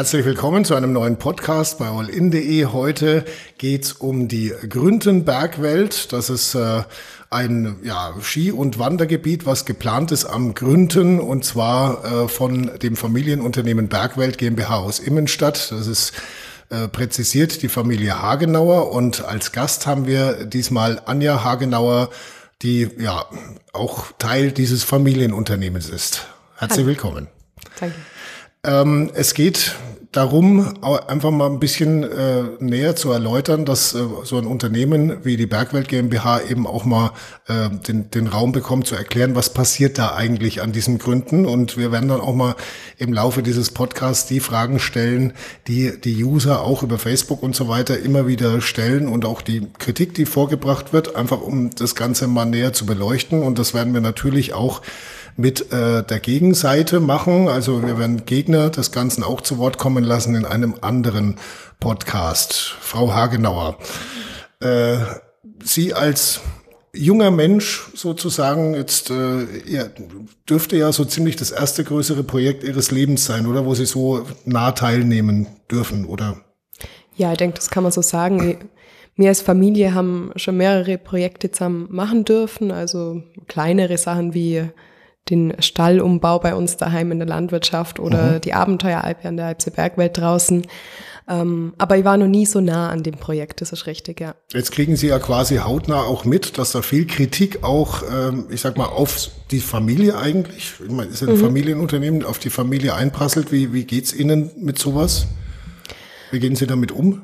Herzlich willkommen zu einem neuen Podcast bei allin.de. Heute geht's um die Grüntenbergwelt. Das ist äh, ein ja, Ski- und Wandergebiet, was geplant ist am Grünten und zwar äh, von dem Familienunternehmen Bergwelt GmbH aus Immenstadt. Das ist äh, präzisiert die Familie Hagenauer und als Gast haben wir diesmal Anja Hagenauer, die ja auch Teil dieses Familienunternehmens ist. Herzlich Hallo. willkommen. Danke. Ähm, es geht darum, einfach mal ein bisschen äh, näher zu erläutern, dass äh, so ein Unternehmen wie die Bergwelt GmbH eben auch mal äh, den, den Raum bekommt, zu erklären, was passiert da eigentlich an diesen Gründen. Und wir werden dann auch mal im Laufe dieses Podcasts die Fragen stellen, die die User auch über Facebook und so weiter immer wieder stellen und auch die Kritik, die vorgebracht wird, einfach um das Ganze mal näher zu beleuchten. Und das werden wir natürlich auch mit äh, der Gegenseite machen. Also wir werden Gegner des Ganzen auch zu Wort kommen lassen in einem anderen Podcast. Frau Hagenauer, äh, Sie als junger Mensch sozusagen, jetzt äh, ja, dürfte ja so ziemlich das erste größere Projekt Ihres Lebens sein, oder wo Sie so nah teilnehmen dürfen, oder? Ja, ich denke, das kann man so sagen. Wir als Familie haben schon mehrere Projekte zusammen machen dürfen, also kleinere Sachen wie den Stallumbau bei uns daheim in der Landwirtschaft oder mhm. die Abenteueralpe an der Alpse Bergwelt draußen. Ähm, aber ich war noch nie so nah an dem Projekt, das ist richtig, ja. Jetzt kriegen Sie ja quasi hautnah auch mit, dass da viel Kritik auch, ähm, ich sag mal, auf die Familie eigentlich, ich meine, ist ja ein mhm. Familienunternehmen, auf die Familie einprasselt. Wie, wie geht's Ihnen mit sowas? Wie gehen Sie damit um?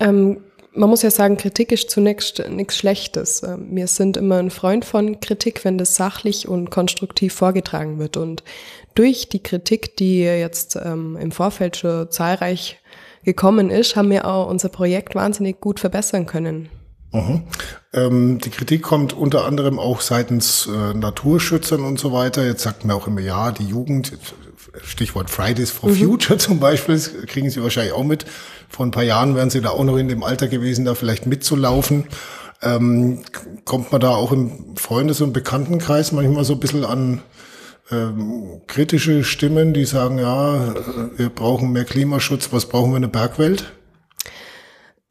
Ähm, man muss ja sagen, Kritik ist zunächst nichts Schlechtes. Ähm, wir sind immer ein Freund von Kritik, wenn das sachlich und konstruktiv vorgetragen wird. Und durch die Kritik, die jetzt ähm, im Vorfeld schon zahlreich gekommen ist, haben wir auch unser Projekt wahnsinnig gut verbessern können. Mhm. Ähm, die Kritik kommt unter anderem auch seitens äh, Naturschützern und so weiter. Jetzt sagt man auch immer, ja, die Jugend, Stichwort Fridays for mhm. Future zum Beispiel, kriegen Sie wahrscheinlich auch mit. Vor ein paar Jahren wären Sie da auch noch in dem Alter gewesen, da vielleicht mitzulaufen. Ähm, kommt man da auch im Freundes- und Bekanntenkreis manchmal so ein bisschen an ähm, kritische Stimmen, die sagen, ja, äh, wir brauchen mehr Klimaschutz, was brauchen wir in der Bergwelt?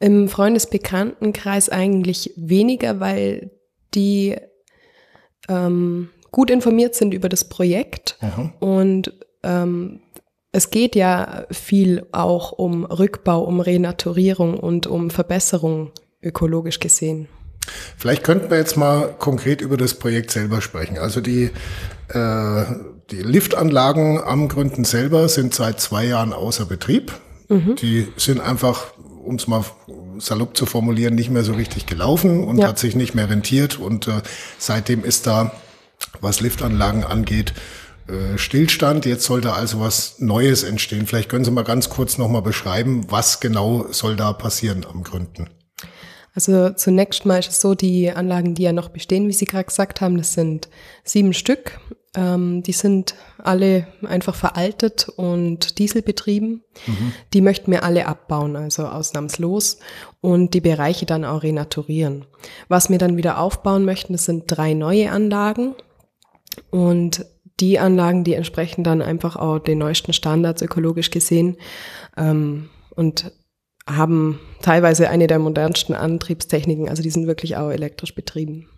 Im Freundesbekanntenkreis eigentlich weniger, weil die ähm, gut informiert sind über das Projekt Aha. und ähm, es geht ja viel auch um Rückbau, um Renaturierung und um Verbesserung ökologisch gesehen. Vielleicht könnten wir jetzt mal konkret über das Projekt selber sprechen. Also die, äh, die Liftanlagen am Gründen selber sind seit zwei Jahren außer Betrieb. Mhm. Die sind einfach, um es mal salopp zu formulieren, nicht mehr so richtig gelaufen und ja. hat sich nicht mehr rentiert. Und äh, seitdem ist da, was Liftanlagen angeht, äh, Stillstand. Jetzt soll da also was Neues entstehen. Vielleicht können Sie mal ganz kurz nochmal beschreiben, was genau soll da passieren am Gründen? Also zunächst mal ist es so, die Anlagen, die ja noch bestehen, wie Sie gerade gesagt haben, das sind sieben Stück. Ähm, die sind alle einfach veraltet und dieselbetrieben. Mhm. Die möchten wir alle abbauen, also ausnahmslos, und die Bereiche dann auch renaturieren. Was wir dann wieder aufbauen möchten, das sind drei neue Anlagen. Und die Anlagen, die entsprechen dann einfach auch den neuesten Standards ökologisch gesehen ähm, und haben teilweise eine der modernsten Antriebstechniken, also die sind wirklich auch elektrisch betrieben.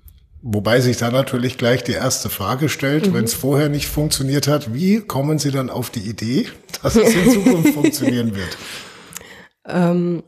Wobei sich da natürlich gleich die erste Frage stellt, mhm. wenn es vorher nicht funktioniert hat, wie kommen Sie dann auf die Idee, dass es in Zukunft funktionieren wird? Ähm,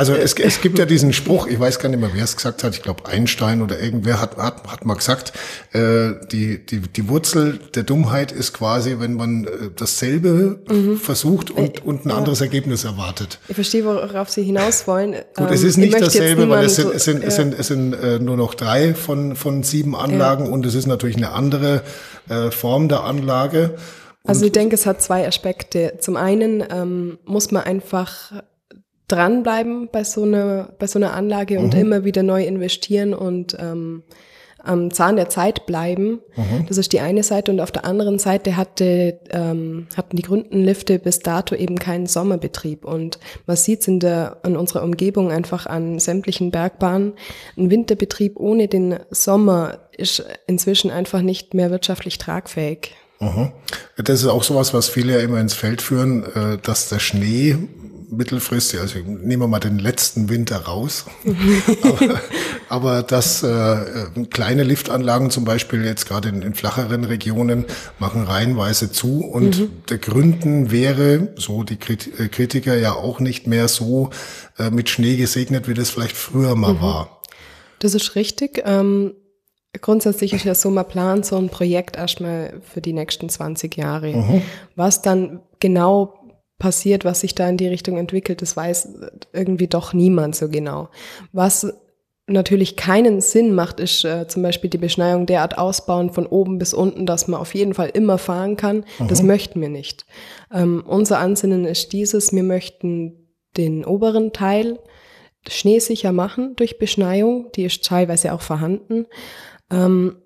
also es, es gibt ja diesen Spruch, ich weiß gar nicht mehr, wer es gesagt hat, ich glaube Einstein oder irgendwer hat, hat, hat mal gesagt, äh, die, die, die Wurzel der Dummheit ist quasi, wenn man äh, dasselbe mhm. versucht und, und ein ja. anderes Ergebnis erwartet. Ich verstehe, worauf Sie hinaus wollen. Gut, ähm, es ist nicht dasselbe, weil es sind, es sind, es sind, es sind äh, nur noch drei von, von sieben Anlagen ja. und es ist natürlich eine andere äh, Form der Anlage. Also ich denke, es hat zwei Aspekte. Zum einen ähm, muss man einfach dranbleiben bei so einer, bei so einer Anlage und mhm. immer wieder neu investieren und ähm, am Zahn der Zeit bleiben. Mhm. Das ist die eine Seite. Und auf der anderen Seite hatte, ähm, hatten die Gründenlifte bis dato eben keinen Sommerbetrieb. Und man sieht es in, der, in unserer Umgebung einfach an sämtlichen Bergbahnen. Ein Winterbetrieb ohne den Sommer ist inzwischen einfach nicht mehr wirtschaftlich tragfähig. Mhm. Das ist auch sowas, was viele ja immer ins Feld führen, äh, dass der Schnee mittelfristig, also nehmen wir mal den letzten Winter raus, aber, aber dass äh, kleine Liftanlagen zum Beispiel jetzt gerade in, in flacheren Regionen machen reihenweise zu und mhm. der Gründen wäre, so die äh, Kritiker ja auch nicht mehr so äh, mit Schnee gesegnet, wie das vielleicht früher mal mhm. war. Das ist richtig. Ähm Grundsätzlich ist ja so, man plant so ein Projekt erstmal für die nächsten 20 Jahre. Mhm. Was dann genau passiert, was sich da in die Richtung entwickelt, das weiß irgendwie doch niemand so genau. Was natürlich keinen Sinn macht, ist äh, zum Beispiel die Beschneiung derart ausbauen von oben bis unten, dass man auf jeden Fall immer fahren kann. Mhm. Das möchten wir nicht. Ähm, unser Ansinnen ist dieses, wir möchten den oberen Teil schneesicher machen durch Beschneiung. Die ist teilweise auch vorhanden. Ähm,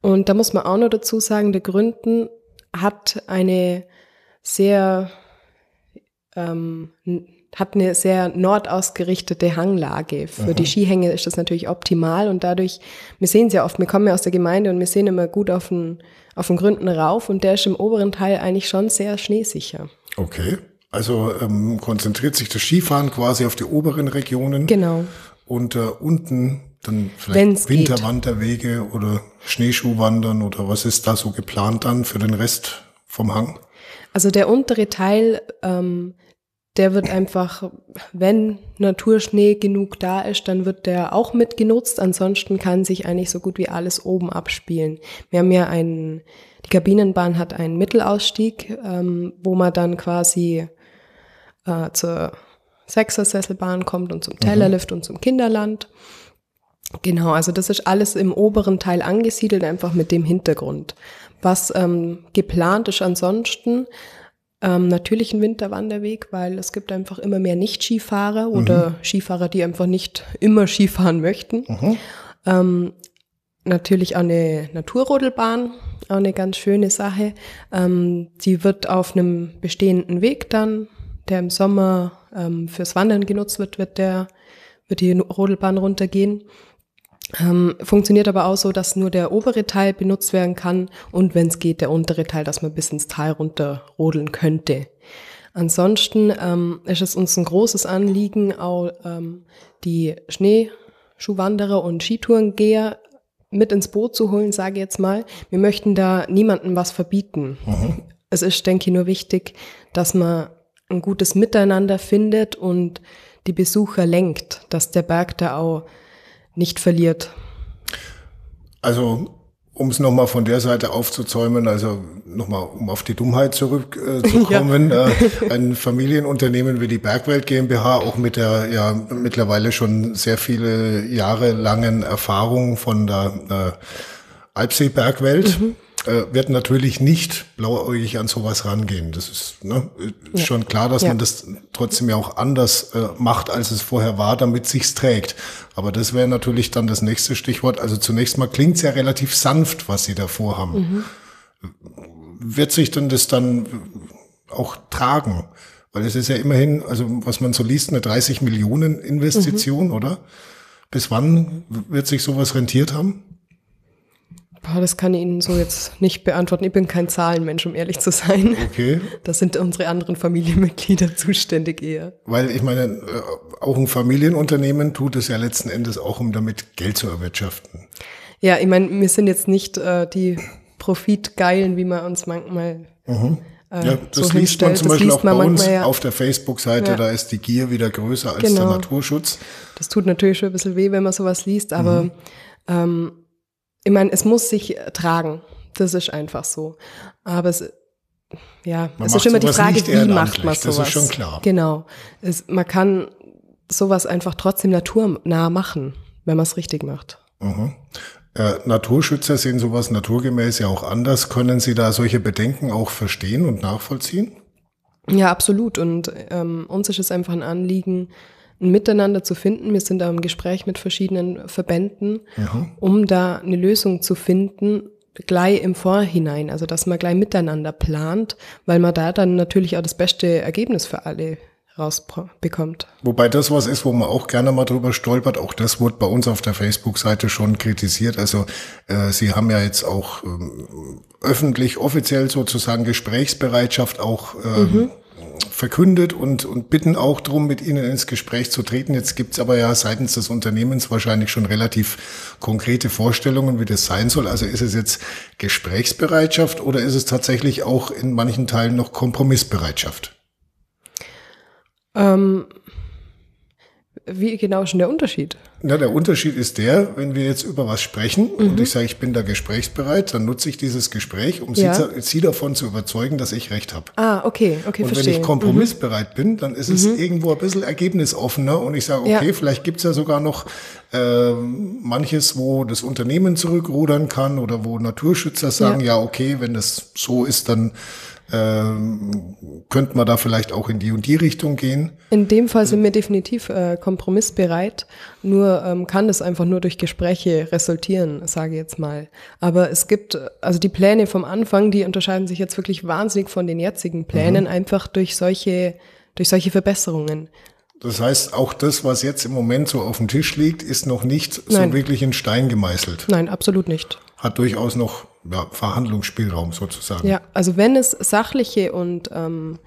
und da muss man auch noch dazu sagen, der Gründen hat eine sehr ähm, hat eine sehr nordausgerichtete Hanglage. Für Aha. die Skihänge ist das natürlich optimal und dadurch, wir sehen es ja oft, wir kommen ja aus der Gemeinde und wir sehen immer gut auf den, auf den Gründen rauf und der ist im oberen Teil eigentlich schon sehr schneesicher. Okay. Also ähm, konzentriert sich das Skifahren quasi auf die oberen Regionen. Genau. Und äh, unten dann vielleicht Winterwanderwege oder Schneeschuhwandern oder was ist da so geplant dann für den Rest vom Hang? Also der untere Teil, ähm, der wird einfach, wenn Naturschnee genug da ist, dann wird der auch mitgenutzt. Ansonsten kann sich eigentlich so gut wie alles oben abspielen. Wir haben ja einen, die Kabinenbahn hat einen Mittelausstieg, ähm, wo man dann quasi äh, zur Sechsersesselbahn kommt und zum Tellerlift mhm. und zum Kinderland. Genau, also das ist alles im oberen Teil angesiedelt, einfach mit dem Hintergrund. Was ähm, geplant ist ansonsten, ähm, natürlich ein Winterwanderweg, weil es gibt einfach immer mehr Nicht-Skifahrer mhm. oder Skifahrer, die einfach nicht immer Skifahren möchten. Mhm. Ähm, natürlich auch eine Naturrodelbahn, auch eine ganz schöne Sache. Ähm, die wird auf einem bestehenden Weg dann, der im Sommer ähm, fürs Wandern genutzt wird, wird der, wird die Rodelbahn runtergehen. Ähm, funktioniert aber auch so, dass nur der obere Teil benutzt werden kann und wenn es geht, der untere Teil, dass man bis ins Tal runter rodeln könnte. Ansonsten ähm, ist es uns ein großes Anliegen, auch ähm, die Schneeschuhwanderer und Skitourengeher mit ins Boot zu holen, sage ich jetzt mal. Wir möchten da niemandem was verbieten. Mhm. Es ist, denke ich, nur wichtig, dass man ein gutes Miteinander findet und die Besucher lenkt, dass der Berg da auch nicht verliert. Also um es nochmal von der Seite aufzuzäumen, also nochmal, um auf die Dummheit zurückzukommen, äh, ja. äh, ein Familienunternehmen wie die Bergwelt GmbH, auch mit der ja mittlerweile schon sehr viele Jahre langen Erfahrung von der äh, Alpsee Bergwelt, mhm äh, wird natürlich nicht blauäugig an sowas rangehen. Das ist, ne, ist ja. schon klar, dass ja. man das trotzdem ja auch anders äh, macht, als es vorher war, damit sich's trägt. Aber das wäre natürlich dann das nächste Stichwort. Also zunächst mal klingt's ja relativ sanft, was Sie da vorhaben. Mhm. Wird sich denn das dann auch tragen? Weil es ist ja immerhin, also was man so liest, eine 30 Millionen Investition, mhm. oder? Bis wann wird sich sowas rentiert haben? Das kann ich Ihnen so jetzt nicht beantworten. Ich bin kein Zahlenmensch, um ehrlich zu sein. Okay. Das sind unsere anderen Familienmitglieder zuständig eher. Weil ich meine, äh, auch ein Familienunternehmen tut es ja letzten Endes auch, um damit Geld zu erwirtschaften. Ja, ich meine, wir sind jetzt nicht äh, die Profitgeilen, wie man uns manchmal mhm. äh, ja, das so liest man zum Beispiel auch bei uns ja. auf der Facebook-Seite, ja. da ist die Gier wieder größer als genau. der Naturschutz. Das tut natürlich schon ein bisschen weh, wenn man sowas liest, aber mhm. ähm, ich meine, es muss sich tragen. Das ist einfach so. Aber es, ja, man es ist immer die Frage, wie macht man sowas? Das ist schon klar. Genau. Es, man kann sowas einfach trotzdem naturnah machen, wenn man es richtig macht. Mhm. Äh, Naturschützer sehen sowas naturgemäß ja auch anders. Können Sie da solche Bedenken auch verstehen und nachvollziehen? Ja, absolut. Und ähm, uns ist es einfach ein Anliegen, ein Miteinander zu finden. Wir sind da im Gespräch mit verschiedenen Verbänden, mhm. um da eine Lösung zu finden, gleich im Vorhinein, also dass man gleich miteinander plant, weil man da dann natürlich auch das beste Ergebnis für alle rausbekommt. Wobei das was ist, wo man auch gerne mal drüber stolpert. Auch das wurde bei uns auf der Facebook-Seite schon kritisiert. Also äh, Sie haben ja jetzt auch ähm, öffentlich, offiziell sozusagen Gesprächsbereitschaft auch ähm, mhm. Verkündet und, und bitten auch darum, mit Ihnen ins Gespräch zu treten. Jetzt gibt's aber ja seitens des Unternehmens wahrscheinlich schon relativ konkrete Vorstellungen, wie das sein soll. Also ist es jetzt Gesprächsbereitschaft oder ist es tatsächlich auch in manchen Teilen noch Kompromissbereitschaft? Ähm, wie genau ist denn der Unterschied? Na, der Unterschied ist der, wenn wir jetzt über was sprechen mhm. und ich sage, ich bin da gesprächsbereit, dann nutze ich dieses Gespräch, um ja. sie, sie, davon zu überzeugen, dass ich recht habe. Ah, okay, okay, Und verstehe. wenn ich kompromissbereit mhm. bin, dann ist es mhm. irgendwo ein bisschen ergebnisoffener und ich sage, okay, ja. vielleicht gibt's ja sogar noch äh, manches, wo das Unternehmen zurückrudern kann oder wo Naturschützer sagen, ja, ja okay, wenn das so ist, dann ähm, könnte man da vielleicht auch in die und die Richtung gehen? In dem Fall sind wir definitiv äh, kompromissbereit. Nur ähm, kann das einfach nur durch Gespräche resultieren, sage ich jetzt mal. Aber es gibt, also die Pläne vom Anfang, die unterscheiden sich jetzt wirklich wahnsinnig von den jetzigen Plänen, mhm. einfach durch solche, durch solche Verbesserungen. Das heißt, auch das, was jetzt im Moment so auf dem Tisch liegt, ist noch nicht Nein. so wirklich in Stein gemeißelt. Nein, absolut nicht. Hat durchaus noch ja, Verhandlungsspielraum sozusagen. Ja, also wenn es sachliche und, ähm,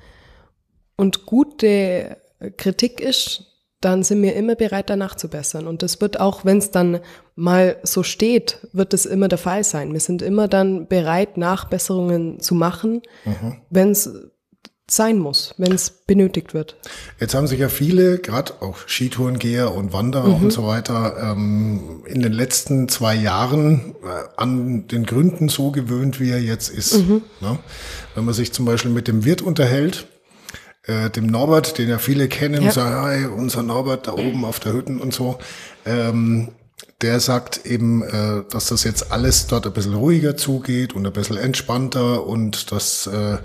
und gute Kritik ist, dann sind wir immer bereit, danach zu bessern. Und das wird auch, wenn es dann mal so steht, wird es immer der Fall sein. Wir sind immer dann bereit, Nachbesserungen zu machen, mhm. wenn es sein muss, wenn es benötigt wird. Jetzt haben sich ja viele, gerade auch Skitourengeher und Wanderer mhm. und so weiter, ähm, in den letzten zwei Jahren äh, an den Gründen so gewöhnt, wie er jetzt ist. Mhm. Ne? Wenn man sich zum Beispiel mit dem Wirt unterhält, äh, dem Norbert, den ja viele kennen, ja. sagen, hey, unser Norbert da oben auf der Hütten und so, ähm, der sagt eben, äh, dass das jetzt alles dort ein bisschen ruhiger zugeht und ein bisschen entspannter und dass äh,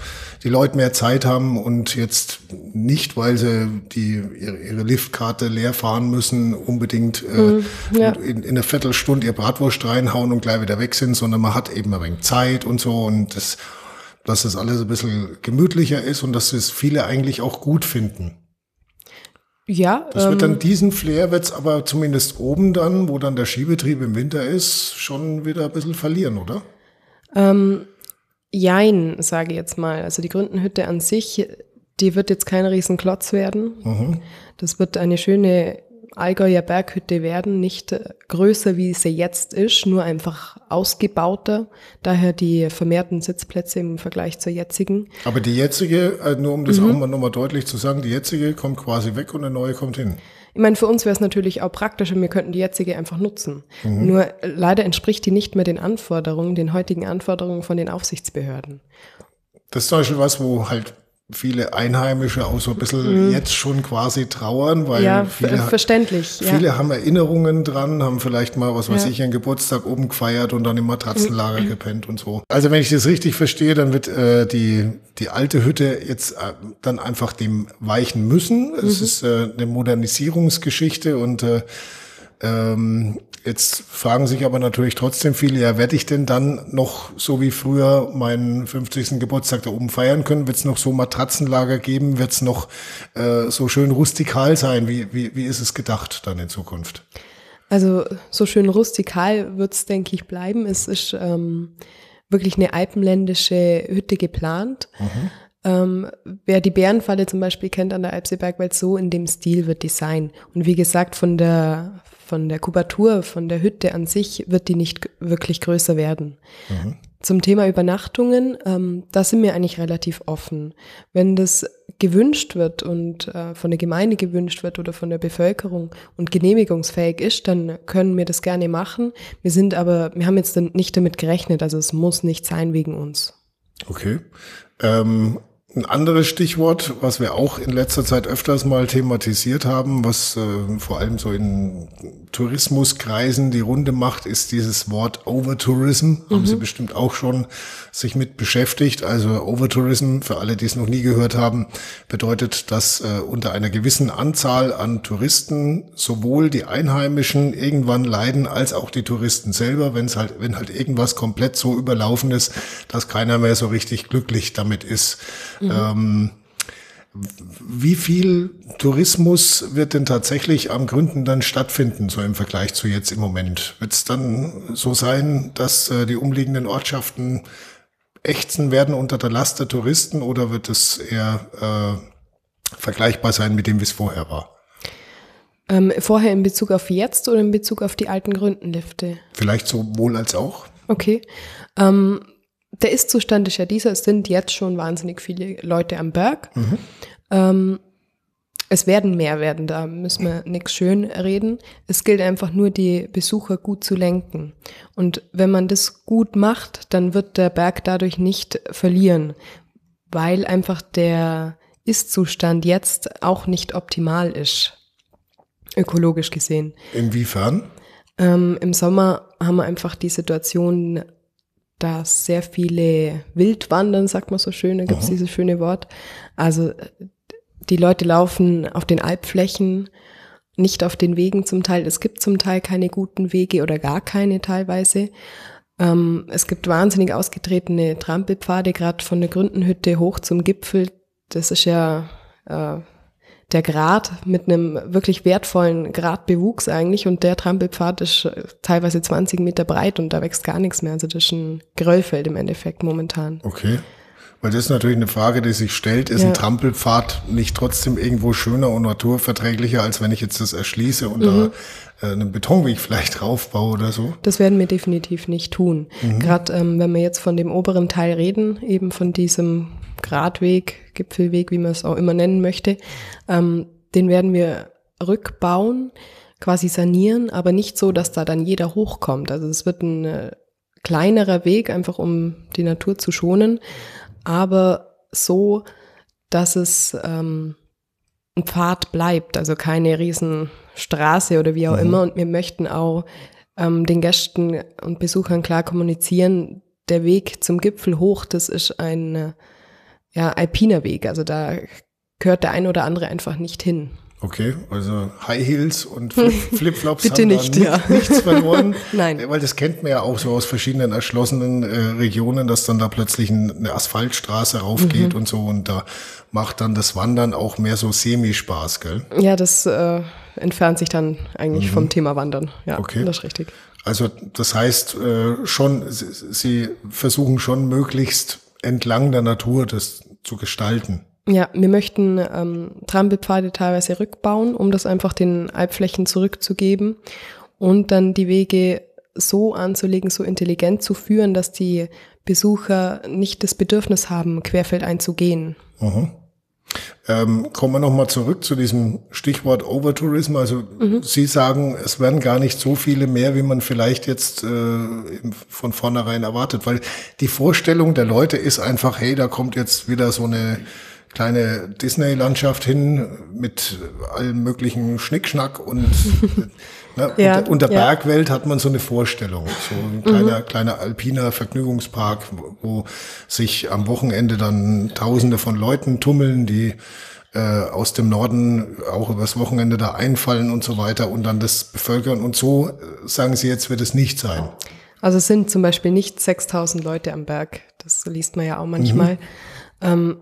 die Leute mehr Zeit haben und jetzt nicht, weil sie die ihre, ihre Liftkarte leer fahren müssen, unbedingt äh, mhm, ja. in, in einer Viertelstunde ihr Bratwurst reinhauen und gleich wieder weg sind, sondern man hat eben ein wenig Zeit und so und das, dass das alles ein bisschen gemütlicher ist und dass es viele eigentlich auch gut finden. Ja. Das wird dann ähm, diesen Flair wird's aber zumindest oben dann, wo dann der Skibetrieb im Winter ist, schon wieder ein bisschen verlieren, oder? Ähm, jein, sage ich jetzt mal. Also die Gründenhütte an sich, die wird jetzt kein Riesenklotz werden. Mhm. Das wird eine schöne Allgäuer Berghütte werden, nicht größer, wie sie jetzt ist, nur einfach ausgebauter, daher die vermehrten Sitzplätze im Vergleich zur jetzigen. Aber die jetzige, äh, nur um das mhm. auch mal nochmal deutlich zu sagen, die jetzige kommt quasi weg und eine neue kommt hin. Ich meine, für uns wäre es natürlich auch praktischer, wir könnten die jetzige einfach nutzen. Mhm. Nur leider entspricht die nicht mehr den Anforderungen, den heutigen Anforderungen von den Aufsichtsbehörden. Das ist zum Beispiel was, wo halt viele Einheimische auch so ein bisschen mhm. jetzt schon quasi trauern, weil ja, viele, verständlich, viele ja. haben Erinnerungen dran, haben vielleicht mal, was weiß ja. ich, einen Geburtstag oben gefeiert und dann im Matratzenlager mhm. gepennt und so. Also wenn ich das richtig verstehe, dann wird äh, die, die alte Hütte jetzt äh, dann einfach dem weichen müssen. Es mhm. ist äh, eine Modernisierungsgeschichte und äh, ähm, Jetzt fragen sich aber natürlich trotzdem viele, ja, werde ich denn dann noch so wie früher meinen 50. Geburtstag da oben feiern können? Wird es noch so Matratzenlager geben? Wird es noch äh, so schön rustikal sein? Wie, wie, wie ist es gedacht dann in Zukunft? Also so schön rustikal wird es, denke ich, bleiben. Es ist ähm, wirklich eine alpenländische Hütte geplant. Mhm. Ähm, wer die Bärenfalle zum Beispiel kennt an der Alpseebergwelt, so in dem Stil wird die sein. Und wie gesagt, von der, von der Kubatur, von der Hütte an sich wird die nicht wirklich größer werden. Mhm. Zum Thema Übernachtungen, ähm, da sind wir eigentlich relativ offen. Wenn das gewünscht wird und äh, von der Gemeinde gewünscht wird oder von der Bevölkerung und genehmigungsfähig ist, dann können wir das gerne machen. Wir sind aber, wir haben jetzt nicht damit gerechnet, also es muss nicht sein wegen uns. Okay. Ähm, ein anderes Stichwort, was wir auch in letzter Zeit öfters mal thematisiert haben, was äh, vor allem so in Tourismuskreisen die Runde macht, ist dieses Wort Overtourism. Mhm. Haben Sie bestimmt auch schon sich mit beschäftigt. Also Overtourism, für alle, die es noch nie gehört haben, bedeutet, dass äh, unter einer gewissen Anzahl an Touristen sowohl die Einheimischen irgendwann leiden, als auch die Touristen selber, wenn es halt, wenn halt irgendwas komplett so überlaufen ist, dass keiner mehr so richtig glücklich damit ist. Mhm. Ähm, Wie viel Tourismus wird denn tatsächlich am Gründen dann stattfinden, so im Vergleich zu jetzt im Moment? Wird es dann so sein, dass äh, die umliegenden Ortschaften ächzen werden unter der Last der Touristen oder wird es eher äh, vergleichbar sein mit dem, wie es vorher war? Ähm, vorher in Bezug auf jetzt oder in Bezug auf die alten Gründenlifte? Vielleicht sowohl als auch. Okay. Ähm, der Ist-Zustand ist ja dieser, es sind jetzt schon wahnsinnig viele Leute am Berg. Mhm. Ähm, es werden mehr werden, da müssen wir nichts schön reden. Es gilt einfach nur, die Besucher gut zu lenken. Und wenn man das gut macht, dann wird der Berg dadurch nicht verlieren, weil einfach der Ist-Zustand jetzt auch nicht optimal ist, ökologisch gesehen. Inwiefern? Ähm, Im Sommer haben wir einfach die Situation, dass sehr viele Wildwandern, sagt man so schön, da gibt es dieses schöne Wort. Also die Leute laufen auf den Alpflächen, nicht auf den Wegen zum Teil. Es gibt zum Teil keine guten Wege oder gar keine teilweise. Ähm, es gibt wahnsinnig ausgetretene Trampelpfade, gerade von der Gründenhütte hoch zum Gipfel. Das ist ja äh, der Grat mit einem wirklich wertvollen Gratbewuchs eigentlich und der Trampelpfad ist äh, teilweise 20 Meter breit und da wächst gar nichts mehr. Also das ist ein Geröllfeld im Endeffekt momentan. Okay. Weil das ist natürlich eine Frage, die sich stellt. Ist ja. ein Trampelpfad nicht trotzdem irgendwo schöner und naturverträglicher, als wenn ich jetzt das erschließe und mhm. da äh, einen Betonweg vielleicht draufbaue oder so? Das werden wir definitiv nicht tun. Mhm. Gerade ähm, wenn wir jetzt von dem oberen Teil reden, eben von diesem Gradweg, Gipfelweg, wie man es auch immer nennen möchte, ähm, den werden wir rückbauen, quasi sanieren, aber nicht so, dass da dann jeder hochkommt. Also es wird ein äh, kleinerer Weg, einfach um die Natur zu schonen, aber so, dass es ähm, ein Pfad bleibt, also keine Riesenstraße oder wie auch mhm. immer. Und wir möchten auch ähm, den Gästen und Besuchern klar kommunizieren, der Weg zum Gipfel hoch, das ist ein ja, alpiner Weg. Also da gehört der ein oder andere einfach nicht hin. Okay, also High Heels und Flipflops Bitte haben nicht, nicht, ja. nichts verloren. Nein. Weil das kennt man ja auch so aus verschiedenen erschlossenen äh, Regionen, dass dann da plötzlich eine Asphaltstraße raufgeht mhm. und so und da macht dann das Wandern auch mehr so Semi-Spaß, gell? Ja, das äh, entfernt sich dann eigentlich mhm. vom Thema Wandern. Ja, okay. das ist richtig. Also das heißt äh, schon, Sie, Sie versuchen schon möglichst entlang der Natur das zu gestalten. Ja, wir möchten ähm, Trampelpfade teilweise rückbauen, um das einfach den Alpflächen zurückzugeben und dann die Wege so anzulegen, so intelligent zu führen, dass die Besucher nicht das Bedürfnis haben, querfeldein zu gehen. Mhm. Ähm, kommen wir nochmal zurück zu diesem Stichwort Overtourism. Also mhm. Sie sagen, es werden gar nicht so viele mehr, wie man vielleicht jetzt äh, von vornherein erwartet, weil die Vorstellung der Leute ist einfach, hey, da kommt jetzt wieder so eine kleine Disney-Landschaft hin mit allem möglichen Schnickschnack und ne, ja, unter, unter ja. Bergwelt hat man so eine Vorstellung. So ein kleiner, mhm. kleiner alpiner Vergnügungspark, wo, wo sich am Wochenende dann Tausende von Leuten tummeln, die äh, aus dem Norden auch übers Wochenende da einfallen und so weiter und dann das bevölkern. Und so, äh, sagen Sie jetzt, wird es nicht sein. Also es sind zum Beispiel nicht 6000 Leute am Berg. Das liest man ja auch manchmal. Mhm. Ähm,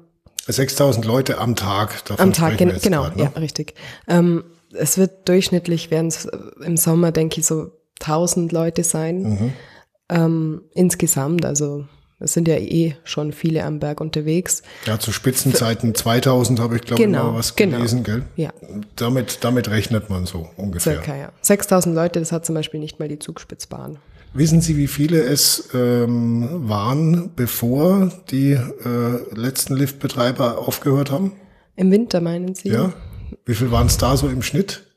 6000 Leute am Tag. Davon am Tag, gen genau, grad, ne? ja, richtig. Ähm, es wird durchschnittlich, werden es äh, im Sommer, denke ich, so 1000 Leute sein. Mhm. Ähm, insgesamt, also es sind ja eh schon viele am Berg unterwegs. Ja, zu Spitzenzeiten 2000 habe ich, glaube genau, ich, mal was genau. gelesen, gell? Ja. Damit, damit rechnet man so ungefähr. Circa, ja. 6000 Leute, das hat zum Beispiel nicht mal die Zugspitzbahn. Wissen Sie, wie viele es ähm, waren, bevor die äh, letzten Liftbetreiber aufgehört haben? Im Winter meinen Sie? Ja. Wie viel waren es da so im Schnitt?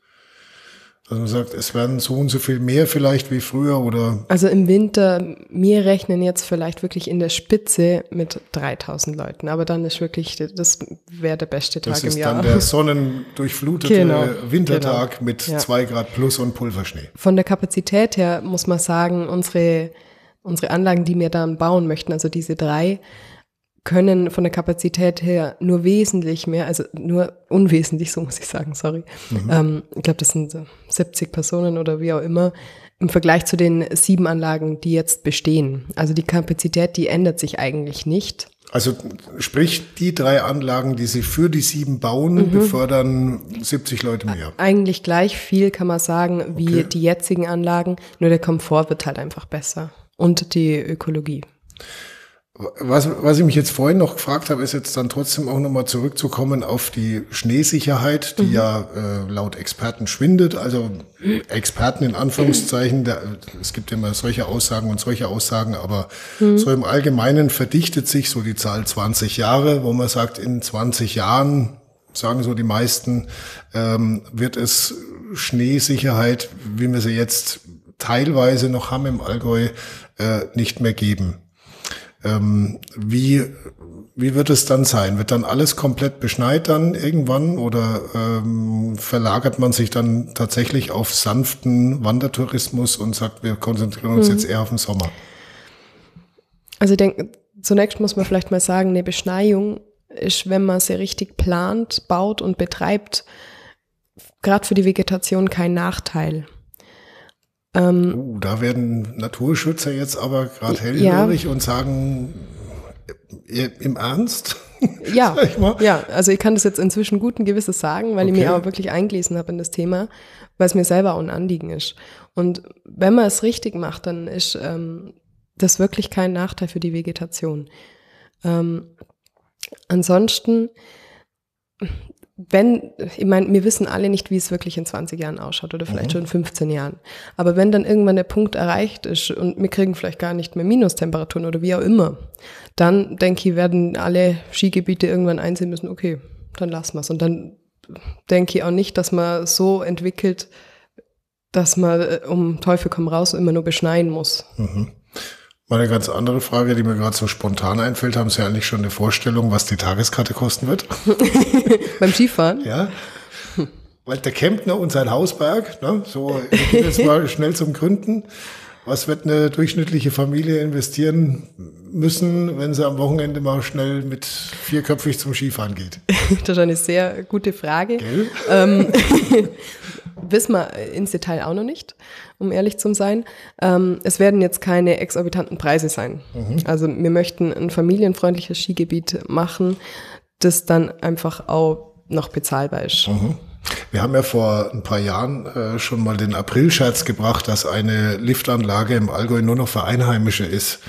Also man sagt, es werden so und so viel mehr vielleicht wie früher oder? Also im Winter, wir rechnen jetzt vielleicht wirklich in der Spitze mit 3000 Leuten, aber dann ist wirklich, das wäre der beste Tag im Jahr. Das ist dann der sonnendurchflutete genau, Wintertag genau. mit ja. zwei Grad plus und Pulverschnee. Von der Kapazität her muss man sagen, unsere, unsere Anlagen, die wir dann bauen möchten, also diese drei, können von der Kapazität her nur wesentlich mehr, also nur unwesentlich, so muss ich sagen, sorry. Mhm. Ähm, ich glaube, das sind 70 Personen oder wie auch immer, im Vergleich zu den sieben Anlagen, die jetzt bestehen. Also die Kapazität, die ändert sich eigentlich nicht. Also sprich, die drei Anlagen, die Sie für die sieben bauen, mhm. befördern 70 Leute mehr. Eigentlich gleich viel kann man sagen wie okay. die jetzigen Anlagen, nur der Komfort wird halt einfach besser und die Ökologie. Was, was ich mich jetzt vorhin noch gefragt habe, ist jetzt dann trotzdem auch nochmal zurückzukommen auf die Schneesicherheit, die mhm. ja äh, laut Experten schwindet. Also Experten in Anführungszeichen, der, es gibt immer solche Aussagen und solche Aussagen, aber mhm. so im Allgemeinen verdichtet sich so die Zahl 20 Jahre, wo man sagt, in 20 Jahren, sagen so die meisten, ähm, wird es Schneesicherheit, wie wir sie jetzt teilweise noch haben im Allgäu, äh, nicht mehr geben. Ähm, wie, wie wird es dann sein? Wird dann alles komplett beschneit dann irgendwann oder ähm, verlagert man sich dann tatsächlich auf sanften Wandertourismus und sagt, wir konzentrieren uns mhm. jetzt eher auf den Sommer? Also ich denke, zunächst muss man vielleicht mal sagen, eine Beschneiung ist, wenn man sie richtig plant, baut und betreibt, gerade für die Vegetation kein Nachteil. Ähm, uh, da werden Naturschützer jetzt aber gerade hellhörig ja. und sagen, im Ernst? Ja, ja, also ich kann das jetzt inzwischen guten Gewisses sagen, weil okay. ich mir aber wirklich eingelesen habe in das Thema, weil es mir selber auch ein Anliegen ist. Und wenn man es richtig macht, dann ist ähm, das wirklich kein Nachteil für die Vegetation. Ähm, ansonsten wenn, ich meine, wir wissen alle nicht, wie es wirklich in 20 Jahren ausschaut oder vielleicht mhm. schon in 15 Jahren. Aber wenn dann irgendwann der Punkt erreicht ist und wir kriegen vielleicht gar nicht mehr Minustemperaturen oder wie auch immer, dann denke ich, werden alle Skigebiete irgendwann einsehen müssen, okay, dann lassen wir es. Und dann denke ich auch nicht, dass man so entwickelt, dass man äh, um Teufel komm raus immer nur beschneien muss. Mhm. Mal eine ganz andere Frage, die mir gerade so spontan einfällt. Haben Sie eigentlich schon eine Vorstellung, was die Tageskarte kosten wird? Beim Skifahren? Ja. Weil der Kempner und sein Hausberg, ne, so jetzt mal schnell zum Gründen. Was wird eine durchschnittliche Familie investieren müssen, wenn sie am Wochenende mal schnell mit vierköpfig zum Skifahren geht? das ist eine sehr gute Frage. Ähm, wissen wir ins Detail auch noch nicht, um ehrlich zu sein. Ähm, es werden jetzt keine exorbitanten Preise sein. Mhm. Also wir möchten ein familienfreundliches Skigebiet machen, das dann einfach auch noch bezahlbar ist. Mhm. Wir haben ja vor ein paar Jahren äh, schon mal den Aprilscherz gebracht, dass eine Liftanlage im Allgäu nur noch für Einheimische ist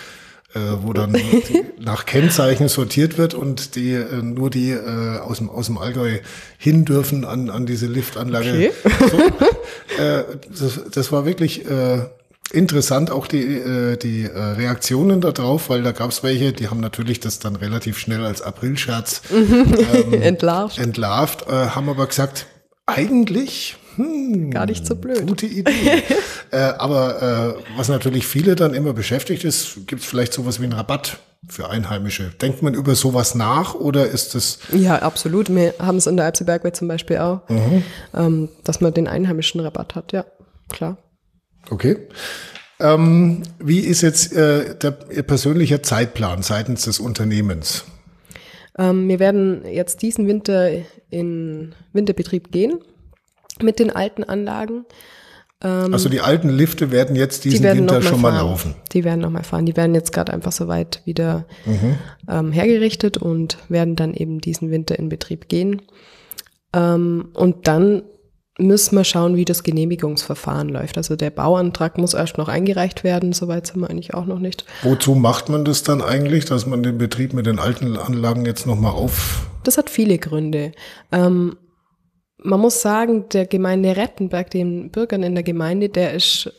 äh, wo dann nach Kennzeichen sortiert wird und die äh, nur die äh, aus, dem, aus dem Allgäu hin dürfen an, an diese Liftanlage. Okay. So, äh, das, das war wirklich äh, interessant, auch die, äh, die äh, Reaktionen darauf, weil da gab es welche, die haben natürlich das dann relativ schnell als Aprilscherz ähm, entlarvt, entlarvt äh, haben aber gesagt, eigentlich hm, Gar nicht so blöd. Gute Idee. äh, aber äh, was natürlich viele dann immer beschäftigt ist, gibt es vielleicht sowas wie einen Rabatt für Einheimische. Denkt man über sowas nach oder ist das? Ja, absolut. Wir haben es in der Alpsebergwelt zum Beispiel auch, mhm. ähm, dass man den einheimischen Rabatt hat. Ja, klar. Okay. Ähm, wie ist jetzt äh, der, Ihr persönlicher Zeitplan seitens des Unternehmens? Ähm, wir werden jetzt diesen Winter in Winterbetrieb gehen mit den alten Anlagen. Ähm, also die alten Lifte werden jetzt diesen werden Winter schon mal laufen. Die werden nochmal fahren. Die werden jetzt gerade einfach soweit wieder mhm. ähm, hergerichtet und werden dann eben diesen Winter in Betrieb gehen. Ähm, und dann müssen wir schauen, wie das Genehmigungsverfahren läuft. Also der Bauantrag muss erst noch eingereicht werden, soweit sind wir eigentlich auch noch nicht. Wozu macht man das dann eigentlich, dass man den Betrieb mit den alten Anlagen jetzt nochmal auf? Das hat viele Gründe. Ähm, man muss sagen, der Gemeinde Rettenberg, den Bürgern in der Gemeinde, der ist,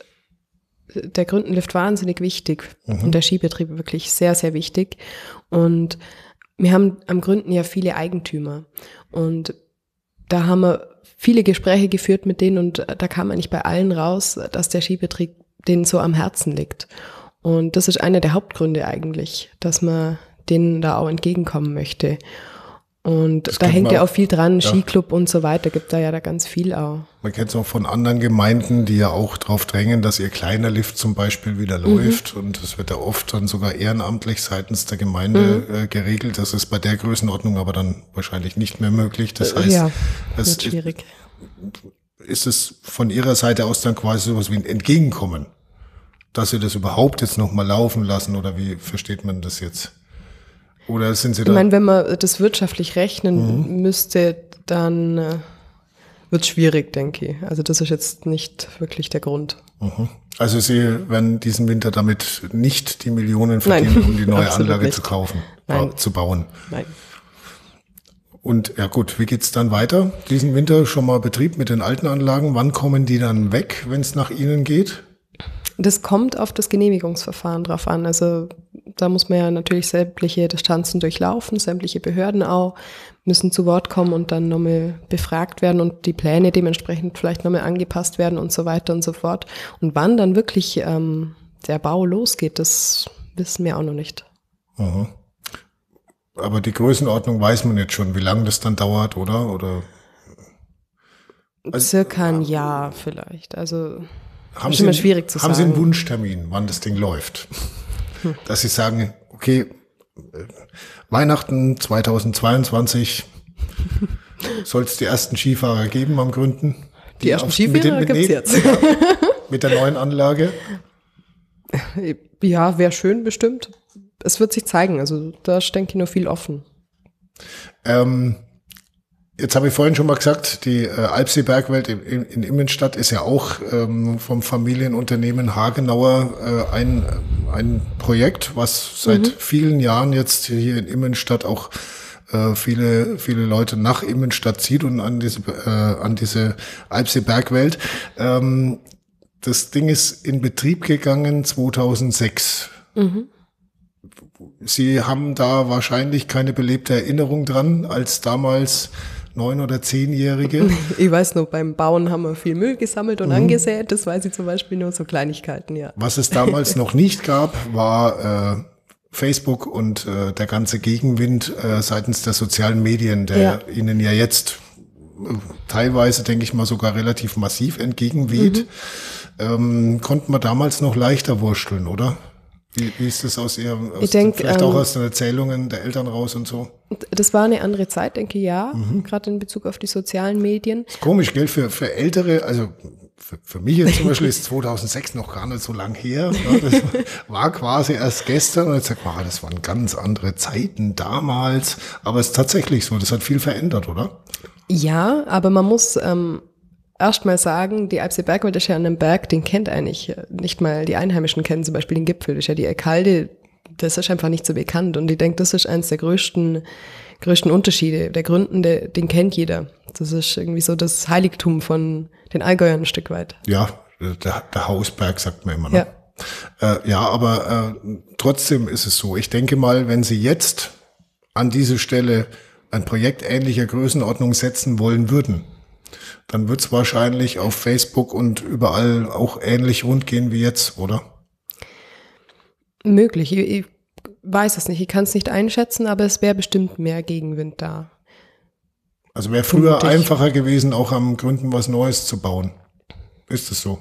der Gründenlift wahnsinnig wichtig mhm. und der Skibetrieb wirklich sehr, sehr wichtig. Und wir haben am Gründen ja viele Eigentümer und da haben wir viele Gespräche geführt mit denen und da kam eigentlich bei allen raus, dass der Skibetrieb denen so am Herzen liegt. Und das ist einer der Hauptgründe eigentlich, dass man denen da auch entgegenkommen möchte. Und das da hängt ja auch viel dran, ja. Skiclub und so weiter, gibt da ja da ganz viel auch. Man kennt es auch von anderen Gemeinden, die ja auch darauf drängen, dass ihr kleiner Lift zum Beispiel wieder mhm. läuft. Und das wird ja oft dann sogar ehrenamtlich seitens der Gemeinde mhm. äh, geregelt. Das ist bei der Größenordnung aber dann wahrscheinlich nicht mehr möglich. Das heißt, ja, es wird schwierig. Ist es von Ihrer Seite aus dann quasi sowas wie ein Entgegenkommen, dass Sie das überhaupt jetzt nochmal laufen lassen oder wie versteht man das jetzt? Oder sind Sie da? Ich meine, wenn man das wirtschaftlich rechnen mhm. müsste, dann äh, wird es schwierig, denke ich. Also das ist jetzt nicht wirklich der Grund. Mhm. Also Sie werden diesen Winter damit nicht die Millionen verdienen, Nein, um die neue Anlage nicht. zu kaufen, Nein. zu bauen. Nein. Und ja gut, wie geht's dann weiter? Diesen Winter schon mal Betrieb mit den alten Anlagen. Wann kommen die dann weg, wenn es nach Ihnen geht? Das kommt auf das Genehmigungsverfahren drauf an. Also da muss man ja natürlich sämtliche Distanzen durchlaufen, sämtliche Behörden auch müssen zu Wort kommen und dann nochmal befragt werden und die Pläne dementsprechend vielleicht nochmal angepasst werden und so weiter und so fort. Und wann dann wirklich ähm, der Bau losgeht, das wissen wir auch noch nicht. Aha. Aber die Größenordnung weiß man jetzt schon, wie lange das dann dauert, oder? Oder also, Circa ein Jahr vielleicht. Also haben Sie, immer schwierig zu haben sagen. Sie einen Wunschtermin, wann das Ding läuft? Dass Sie sagen, okay, Weihnachten 2022 soll es die ersten Skifahrer geben am Gründen. Die, die ersten Skifahrer gibt es jetzt. mit der neuen Anlage. Ja, wäre schön bestimmt. Es wird sich zeigen. Also da denke ich nur viel offen. Ähm, Jetzt habe ich vorhin schon mal gesagt, die äh, Alpsee Bergwelt in, in, in Immenstadt ist ja auch ähm, vom Familienunternehmen Hagenauer äh, ein, ein Projekt, was seit mhm. vielen Jahren jetzt hier in Immenstadt auch äh, viele, viele Leute nach Immenstadt zieht und an diese, äh, an diese Alpsee Bergwelt. Ähm, das Ding ist in Betrieb gegangen 2006. Mhm. Sie haben da wahrscheinlich keine belebte Erinnerung dran, als damals neun- oder zehnjährige. Ich weiß nur, beim Bauen haben wir viel Müll gesammelt und mhm. angesät. Das weiß ich zum Beispiel nur so Kleinigkeiten, ja. Was es damals noch nicht gab, war äh, Facebook und äh, der ganze Gegenwind äh, seitens der sozialen Medien, der ja. ihnen ja jetzt äh, teilweise, denke ich mal, sogar relativ massiv entgegenweht. Mhm. Ähm, konnten wir damals noch leichter wursteln, oder? Wie, wie ist das aus Ihrem, aus denk, vielleicht ähm, auch aus den Erzählungen der Eltern raus und so? Das war eine andere Zeit, denke ich, ja, mhm. gerade in Bezug auf die sozialen Medien. Komisch, gell, für, für Ältere, also für, für mich jetzt zum Beispiel ist 2006 noch gar nicht so lang her. Ja, das war quasi erst gestern und jetzt sagt man, ah, das waren ganz andere Zeiten damals. Aber es ist tatsächlich so, das hat viel verändert, oder? Ja, aber man muss ähm, erst mal sagen, die Alpsee Bergwelt ist ja an einem Berg, den kennt eigentlich nicht mal die Einheimischen kennen zum Beispiel den Gipfel. Das ist ja die Ekalde, das ist einfach nicht so bekannt. Und ich denke, das ist eines der größten, größten Unterschiede. Der Gründen, der, den kennt jeder. Das ist irgendwie so das Heiligtum von den Allgäuern ein Stück weit. Ja, der, der Hausberg sagt man immer. Ne? Ja. Äh, ja, aber äh, trotzdem ist es so. Ich denke mal, wenn Sie jetzt an diese Stelle ein Projekt ähnlicher Größenordnung setzen wollen würden, dann wird es wahrscheinlich auf Facebook und überall auch ähnlich rund gehen wie jetzt, oder? Möglich. Ich, ich weiß es nicht. Ich kann es nicht einschätzen, aber es wäre bestimmt mehr Gegenwind da. Also wäre früher Vermutlich. einfacher gewesen, auch am Gründen was Neues zu bauen. Ist es so?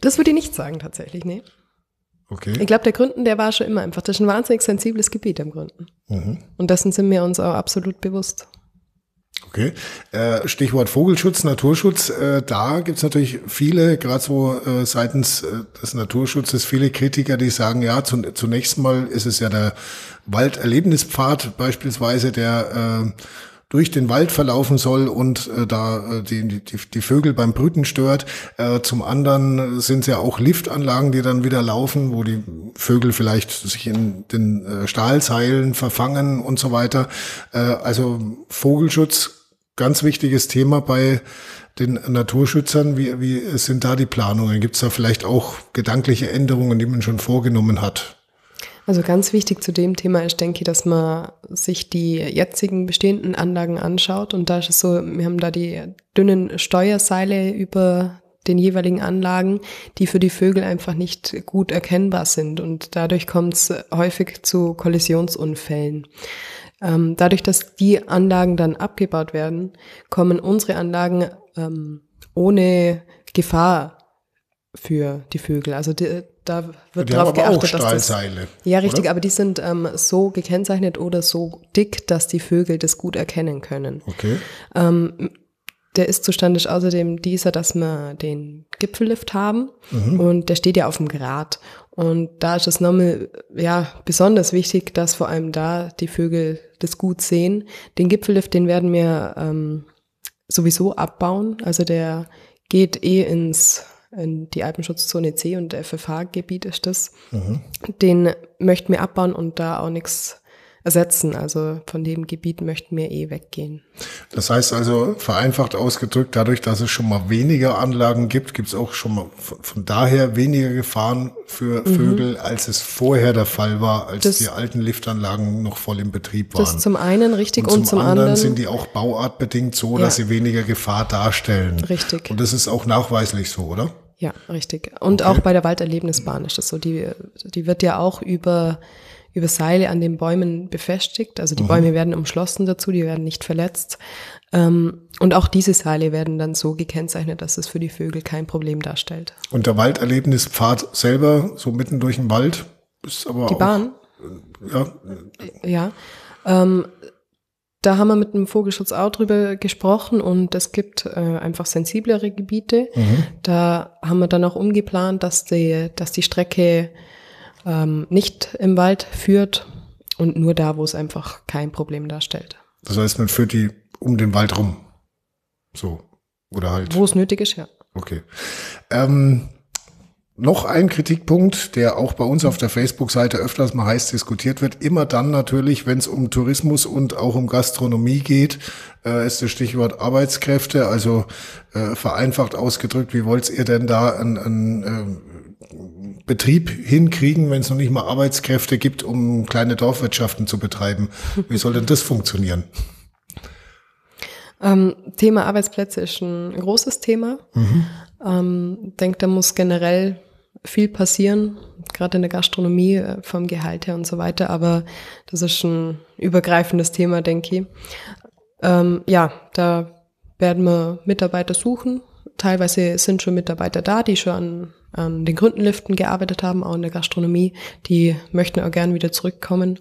Das würde ich nicht sagen, tatsächlich, nee. Okay. Ich glaube, der Gründen, der war schon immer einfach. Das ist ein wahnsinnig sensibles Gebiet am Gründen. Mhm. Und dessen sind wir uns auch absolut bewusst. Okay. Äh, Stichwort Vogelschutz, Naturschutz. Äh, da gibt's natürlich viele, gerade so äh, seitens äh, des Naturschutzes, viele Kritiker, die sagen, ja, zunächst mal ist es ja der Walderlebnispfad beispielsweise, der äh, durch den Wald verlaufen soll und äh, da äh, die, die, die Vögel beim Brüten stört. Äh, zum anderen sind es ja auch Liftanlagen, die dann wieder laufen, wo die Vögel vielleicht sich in den äh, Stahlseilen verfangen und so weiter. Äh, also Vogelschutz, ganz wichtiges Thema bei den Naturschützern. Wie, wie sind da die Planungen? Gibt es da vielleicht auch gedankliche Änderungen, die man schon vorgenommen hat? Also ganz wichtig zu dem Thema ist, denke ich, dass man sich die jetzigen bestehenden Anlagen anschaut. Und da ist es so, wir haben da die dünnen Steuerseile über den jeweiligen Anlagen, die für die Vögel einfach nicht gut erkennbar sind. Und dadurch kommt es häufig zu Kollisionsunfällen. Ähm, dadurch, dass die Anlagen dann abgebaut werden, kommen unsere Anlagen ähm, ohne Gefahr für die Vögel. Also die, da wird darauf geachtet, dass das, ja richtig, oder? aber die sind ähm, so gekennzeichnet oder so dick, dass die Vögel das gut erkennen können. Okay. Ähm, der Ist-Zustand ist außerdem dieser, dass wir den Gipfellift haben und der steht ja auf dem Grat. Und da ist es nochmal, ja, besonders wichtig, dass vor allem da die Vögel das gut sehen. Den Gipfellift, den werden wir ähm, sowieso abbauen. Also der geht eh ins in die Alpenschutzzone C und FFH-Gebiet ist das. Den möchten wir abbauen und da auch nichts ersetzen. Also von dem Gebiet möchten wir eh weggehen. Das heißt also, vereinfacht ausgedrückt, dadurch, dass es schon mal weniger Anlagen gibt, gibt es auch schon mal von, daher weniger Gefahren für Vögel, als es vorher der Fall war, als Das- die alten Liftanlagen noch voll im Betrieb waren. Das zum einen richtig und und, zum, zum, anderen, anderen sind die auch bauartbedingt so, dass Ja. sie weniger Gefahr darstellen. Richtig. Und das ist auch nachweislich so, oder? Ja, richtig. Und Okay. auch bei der Walderlebnisbahn ist das so. Die, die wird ja auch über, über Seile an den Bäumen befestigt. Also die Mhm. Bäume werden umschlossen dazu, die werden nicht verletzt. Ähm, und auch diese Seile werden dann so gekennzeichnet, dass es für die Vögel kein Problem darstellt. Und der Walderlebnispfad selber, so mitten durch den Wald, ist aber Die auch, Bahn, Ja, ja. Ähm, da haben wir mit dem Vogelschutz auch drüber gesprochen und es gibt äh, einfach sensiblere Gebiete. Da haben wir dann auch umgeplant, dass die, dass die Strecke ähm, nicht im Wald führt und nur da, wo es einfach kein Problem darstellt. das heißt, man führt die um den Wald rum. So. Oder halt. Wo es nötig ist, ja. Okay. Ähm, noch ein Kritikpunkt, der auch bei uns auf der Facebook-Seite öfters mal heiß diskutiert wird, immer dann natürlich, wenn es um Tourismus und auch um Gastronomie geht, äh, ist das Stichwort Arbeitskräfte. Also äh, vereinfacht ausgedrückt, wie wollt ihr denn da einen, einen äh, Betrieb hinkriegen, wenn es noch nicht mal Arbeitskräfte gibt, um kleine Dorfwirtschaften zu betreiben? Wie soll denn das funktionieren? Ähm, Thema Arbeitsplätze ist ein großes Thema. Ähm, denke, da muss generell viel passieren, gerade in der Gastronomie, äh, vom Gehalt her und so weiter. Aber das ist ein übergreifendes Thema, denke ich. Ähm, ja, da werden wir Mitarbeiter suchen. Teilweise sind schon Mitarbeiter da, die schon an, an den Gründenliften gearbeitet haben, auch in der Gastronomie. Die möchten auch gern wieder zurückkommen.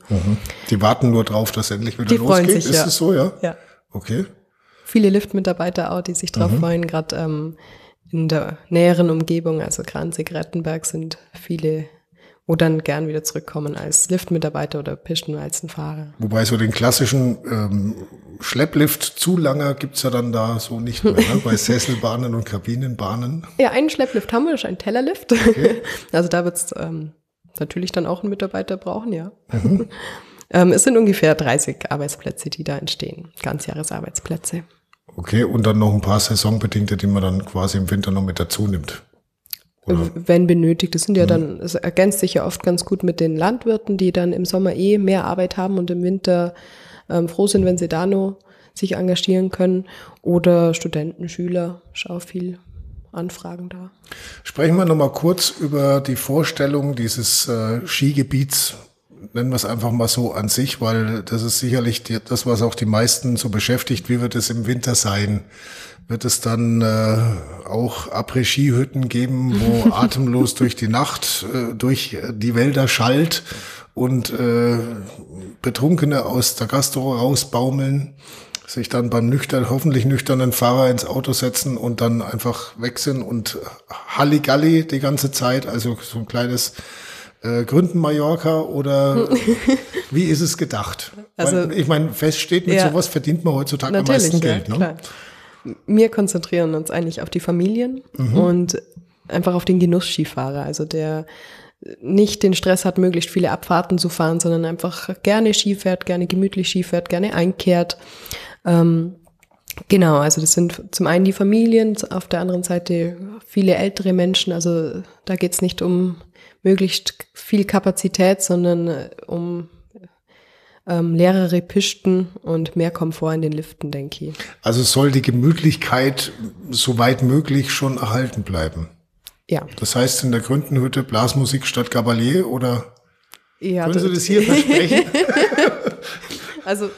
Die warten nur drauf, dass endlich wieder Die freuen losgeht. sich, ist ja. es so, ja? Ja. Okay. viele Liftmitarbeiter auch, die sich drauf freuen, gerade ähm, in der näheren Umgebung, also Kranzig, Rettenberg sind viele, wo dann gern wieder zurückkommen als Liftmitarbeiter oder Pistenwalzenfahrer. Wobei so den klassischen ähm, Schlepplift zu langer gibt's ja dann da so nicht mehr, ne? bei Sesselbahnen und Kabinenbahnen. Ja, einen Schlepplift haben wir, das ist ein Tellerlift. also da wird's ähm, natürlich dann auch einen Mitarbeiter brauchen, ja. ähm, es sind ungefähr 30 Arbeitsplätze, die da entstehen, Ganzjahresarbeitsplätze. Okay, und dann noch ein paar saisonbedingte, die man dann quasi im Winter noch mit dazu nimmt. Oder? wenn benötigt. Das sind ja dann, es ergänzt sich ja oft ganz gut mit den Landwirten, die dann im Sommer eh mehr Arbeit haben und im Winter ähm, froh sind, wenn sie da nur sich engagieren können. Oder Studenten, Schüler, schau viel Anfragen da. Sprechen wir noch mal kurz über die Vorstellung dieses äh, Skigebiets, nennen wir es einfach mal so an sich, weil das ist sicherlich die, das, was auch die meisten so beschäftigt. Wie wird es im Winter sein? Wird es dann äh, auch Après-Ski-Hütten geben, wo atemlos durch die Nacht, äh, durch die Wälder schallt und äh, Betrunkene aus der Gastro rausbaumeln? sich dann beim nüchtern, hoffentlich nüchternen Fahrer ins Auto setzen und dann einfach weg sind und Halligalli die ganze Zeit, also so ein kleines äh, Gründen Mallorca oder wie ist es gedacht? Also- Weil, ich meine, fest steht, mit Ja. sowas verdient man heutzutage am meisten ja, Geld. Ne? klar. Wir konzentrieren uns eigentlich auf die Familien Mhm. und einfach auf den Genuss-Skifahrer, also der nicht den Stress hat, möglichst viele Abfahrten zu fahren, sondern einfach gerne Ski fährt, gerne gemütlich Ski fährt, gerne einkehrt. Ähm, genau, also das sind zum einen die Familien, auf der anderen Seite viele ältere Menschen. Also da geht's nicht um möglichst viel Kapazität, sondern äh, um ähm, leerere Pisten und mehr Komfort in den Liften, denke ich. Also soll die Gemütlichkeit soweit möglich schon erhalten bleiben. Ja. Das heißt in der Gründenhütte Blasmusik statt Gabalier oder ja können Sie das- hier versprechen? Also,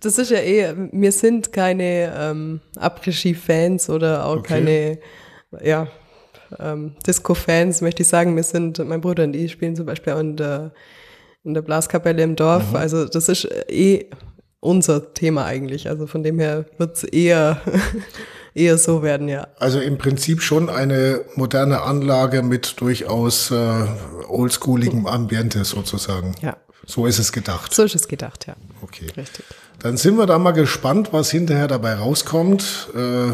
das ist ja eh, wir sind keine ähm, Après-Ski-Fans oder auch Okay. keine, ja, ähm, Disco-Fans, möchte ich sagen. Wir sind, mein Bruder und ich spielen zum Beispiel auch in der, in der Blaskapelle im Dorf. Also, das ist eh unser Thema eigentlich. Also von dem her wird es eher, eher so werden, ja. Also im Prinzip schon eine moderne Anlage mit durchaus äh, oldschooligem Ambiente sozusagen. Ja. So ist es gedacht. So ist es gedacht, ja. Okay. Richtig. Dann sind wir da mal gespannt, was hinterher dabei rauskommt. Äh,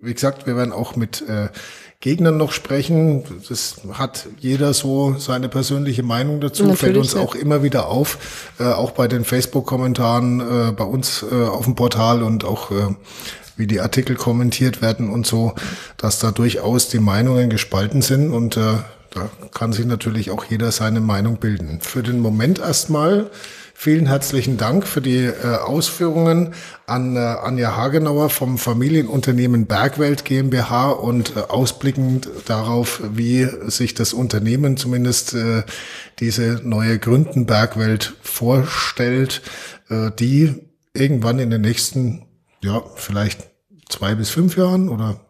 wie gesagt, wir werden auch mit äh, Gegnern noch sprechen. Das hat jeder so seine persönliche Meinung dazu. Natürlich, Fällt uns ja. auch immer wieder auf, äh, auch bei den Facebook-Kommentaren äh, bei uns äh, auf dem Portal und auch äh, wie die Artikel kommentiert werden und so, dass da durchaus die Meinungen gespalten sind und äh, da kann sich natürlich auch jeder seine Meinung bilden. Für den Moment erstmal vielen herzlichen Dank für die äh, Ausführungen an äh, Anja Hagenauer vom Familienunternehmen Bergwelt GmbH und äh, ausblickend darauf, wie sich das Unternehmen zumindest äh, diese neue Gründen Bergwelt vorstellt, äh, die irgendwann in den nächsten, ja, vielleicht zwei bis fünf Jahren oder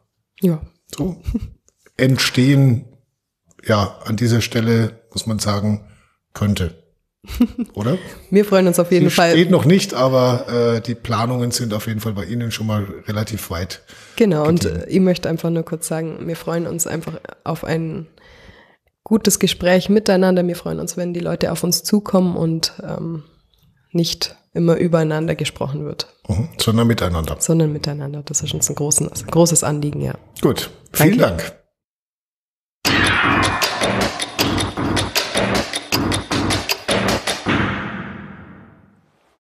Ja. so entstehen, ja, an dieser Stelle muss man sagen, könnte. Oder? Wir freuen uns auf jeden Sie Fall. steht noch nicht, aber äh, die Planungen sind auf jeden Fall bei Ihnen schon mal relativ weit. Genau, und äh, ich möchte einfach nur kurz sagen, wir freuen uns einfach auf ein gutes Gespräch miteinander. Wir freuen uns, wenn die Leute auf uns zukommen und ähm, nicht immer übereinander gesprochen wird, Mhm. Sondern miteinander. sondern miteinander. Das ist uns ein, großen, ein großes Anliegen, ja. Gut, vielen Danke. Dank.